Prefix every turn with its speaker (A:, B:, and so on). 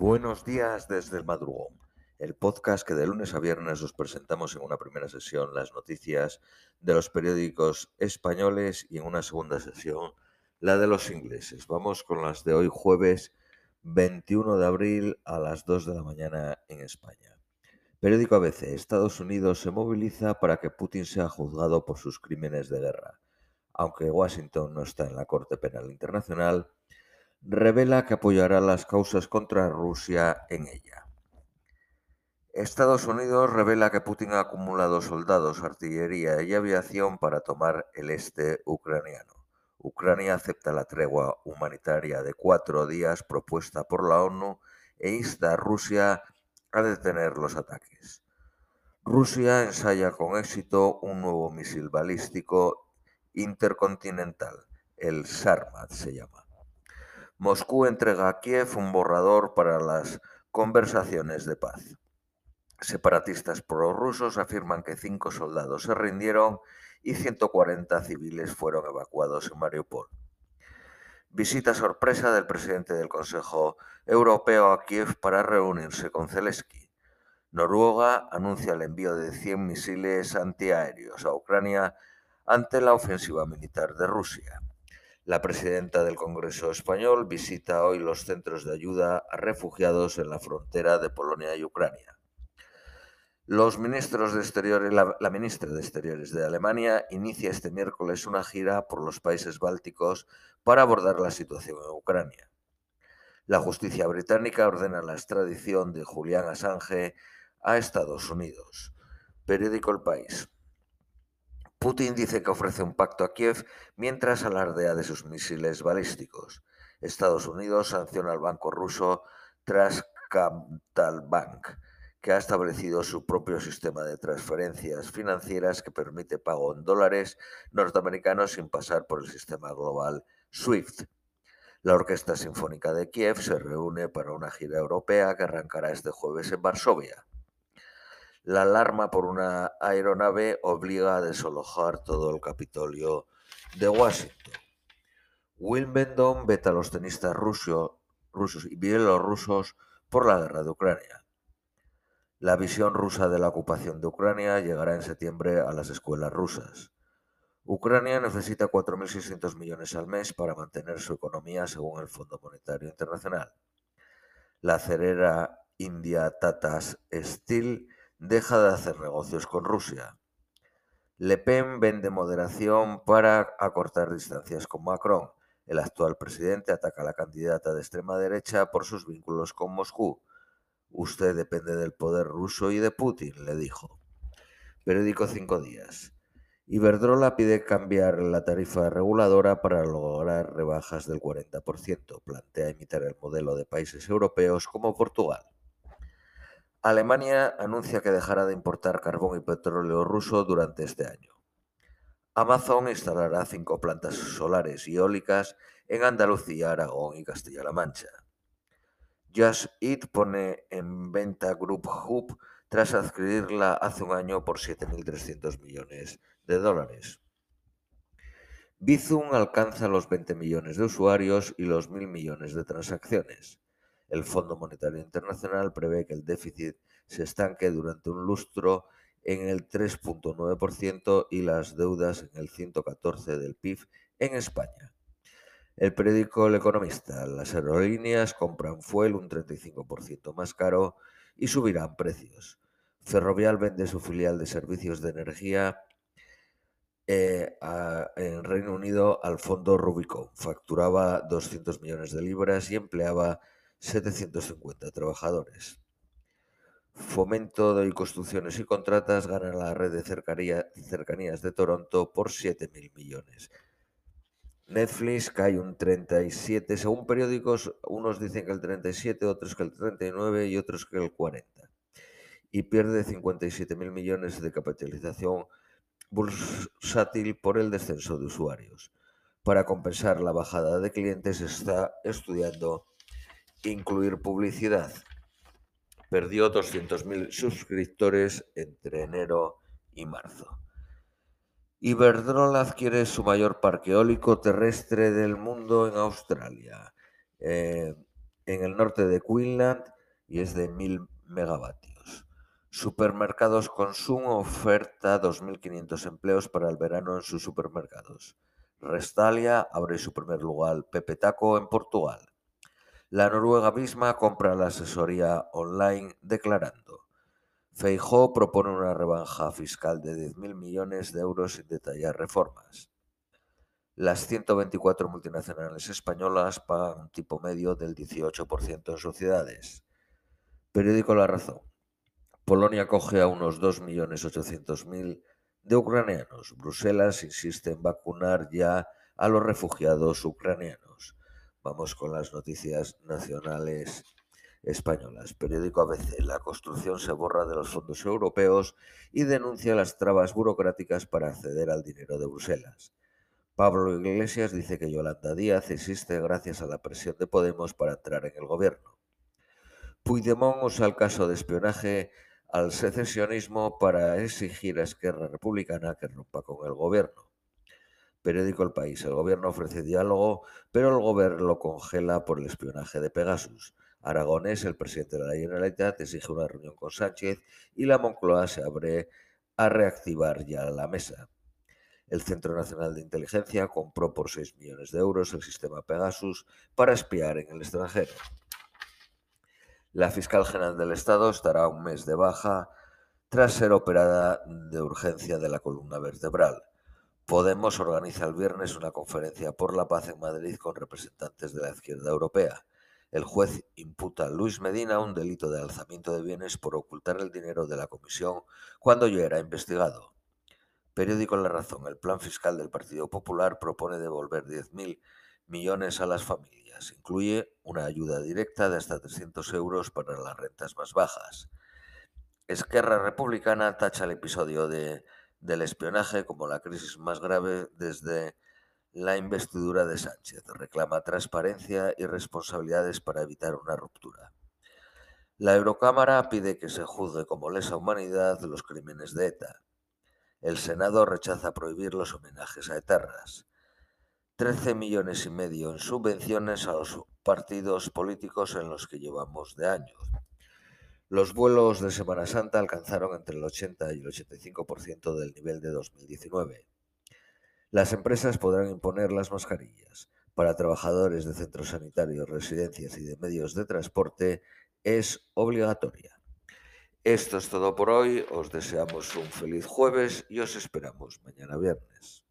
A: Buenos días desde el madrugón, el podcast que de lunes a viernes os presentamos en una primera sesión las noticias de los periódicos españoles y en una segunda sesión la de los ingleses. Vamos con las de hoy jueves 21 de abril a las 2 de la mañana en España. Periódico ABC. Estados Unidos se moviliza para que Putin sea juzgado por sus crímenes de guerra. Aunque Washington no está en la Corte Penal Internacional, revela que apoyará las causas contra Rusia en ella. Estados Unidos revela que Putin ha acumulado soldados, artillería y aviación para tomar el este ucraniano. Ucrania acepta la tregua humanitaria de cuatro días propuesta por la ONU e insta a Rusia a detener los ataques. Rusia ensaya con éxito un nuevo misil balístico intercontinental, el Sarmat se llama. Moscú entrega a Kiev un borrador para las conversaciones de paz. Separatistas prorrusos afirman que cinco soldados se rindieron y 140 civiles fueron evacuados en Mariupol. Visita sorpresa del presidente del Consejo Europeo a Kiev para reunirse con Zelensky. Noruega anuncia el envío de 100 misiles antiaéreos a Ucrania ante la ofensiva militar de Rusia. La presidenta del Congreso español visita hoy los centros de ayuda a refugiados en la frontera de Polonia y Ucrania. Los ministros de Exteriores, la, la, ministra de Exteriores de Alemania inicia este miércoles una gira por los países bálticos para abordar la situación en Ucrania. La justicia británica ordena la extradición de Julián Assange a Estados Unidos. Periódico El País. Putin dice que ofrece un pacto a Kiev mientras alardea de sus misiles balísticos. Estados Unidos sanciona al banco ruso Bank, que ha establecido su propio sistema de transferencias financieras que permite pago en dólares norteamericanos sin pasar por el sistema global SWIFT. La Orquesta Sinfónica de Kiev se reúne para una gira europea que arrancará este jueves en Varsovia. La alarma por una aeronave obliga a desalojar todo el Capitolio de Washington. Wimbledon veta a los tenistas rusos y bielorrusos por la guerra de Ucrania. La visión rusa de la ocupación de Ucrania llegará en septiembre a las escuelas rusas. Ucrania necesita 4.600 millones al mes para mantener su economía según el Fondo Monetario Internacional. La acerera India Tata Steel deja de hacer negocios con Rusia. Le Pen vende moderación para acortar distancias con Macron. El actual presidente ataca a la candidata de extrema derecha por sus vínculos con Moscú. Usted depende del poder ruso y de Putin, le dijo. Periódico Cinco Días. Iberdrola pide cambiar la tarifa reguladora para lograr rebajas del 40%. Plantea imitar el modelo de países europeos como Portugal. Alemania anuncia que dejará de importar carbón y petróleo ruso durante este año. Amazon instalará cinco plantas solares y eólicas en Andalucía, Aragón y Castilla-La Mancha. Just Eat pone en venta Group Hub tras adquirirla hace un año por 7.300 millones de dólares. Bizum alcanza los 20 millones de usuarios y los 1.000 millones de transacciones. El Fondo Monetario Internacional prevé que el déficit se estanque durante un lustro en el 3.9% y las deudas en el 114% del PIB en España. El periódico El Economista, las aerolíneas compran fuel un 35% más caro y subirán precios. Ferrovial vende su filial de servicios de energía eh, en Reino Unido al fondo Rubicon. Facturaba 200 millones de libras y empleaba 750 trabajadores. Fomento de Construcciones y Contratas gana la red de cercanías de Toronto por 7.000 millones. Netflix cae un 37, según periódicos, unos dicen que el 37, otros que el 39 y otros que el 40. Y pierde 57.000 millones de capitalización bursátil por el descenso de usuarios. Para compensar la bajada de clientes está estudiando incluir publicidad. Perdió 200.000 suscriptores entre enero y marzo. Iberdrola adquiere su mayor parque eólico terrestre del mundo en Australia. Eh, en el norte de Queensland y es de 1000 megavatios. Supermercados Consumo oferta 2.500 empleos para el verano en sus supermercados. Restalia abre su primer lugar Pepe Taco en Portugal. La noruega misma compra la asesoría online declarando. Feijó propone una rebaja fiscal de 10.000 millones de euros sin detallar reformas. Las 124 multinacionales españolas pagan un tipo medio del 18% en sociedades. Periódico La Razón. Polonia acoge a unos 2.800.000 de ucranianos. Bruselas insiste en vacunar ya a los refugiados ucranianos. Vamos con las noticias nacionales españolas. Periódico ABC. La construcción se borra de los fondos europeos y denuncia las trabas burocráticas para acceder al dinero de Bruselas. Pablo Iglesias dice que Yolanda Díaz existe gracias a la presión de Podemos para entrar en el gobierno. Puigdemont usa el caso de espionaje al secesionismo para exigir a Esquerra Republicana que rompa con el gobierno. Periódico El País. El gobierno ofrece diálogo, pero el gobierno lo congela por el espionaje de Pegasus. Aragonés, el presidente de la Generalitat, exige una reunión con Sánchez y la Moncloa se abre a reactivar ya la mesa. El Centro Nacional de Inteligencia compró por 6 millones de euros el sistema Pegasus para espiar en el extranjero. La fiscal general del Estado estará un mes de baja tras ser operada de urgencia de la columna vertebral. Podemos organiza el viernes una conferencia por la paz en Madrid con representantes de la izquierda europea. El juez imputa a Luis Medina un delito de alzamiento de bienes por ocultar el dinero de la comisión cuando ya era investigado. Periódico La Razón. El plan fiscal del Partido Popular propone devolver 10.000 millones a las familias. Incluye una ayuda directa de hasta 300 euros para las rentas más bajas. Esquerra Republicana tacha el episodio de, del espionaje como la crisis más grave desde la investidura de Sánchez. Reclama transparencia y responsabilidades para evitar una ruptura. La Eurocámara pide que se juzgue como lesa humanidad los crímenes de ETA. El Senado rechaza prohibir los homenajes a etarras. 13 millones y medio en subvenciones a los partidos políticos en los que llevamos de años. Los vuelos de Semana Santa alcanzaron entre el 80 y el 85% del nivel de 2019. Las empresas podrán imponer las mascarillas. Para trabajadores de centros sanitarios, residencias y de medios de transporte es obligatoria. Esto es todo por hoy. Os deseamos un feliz jueves y os esperamos mañana viernes.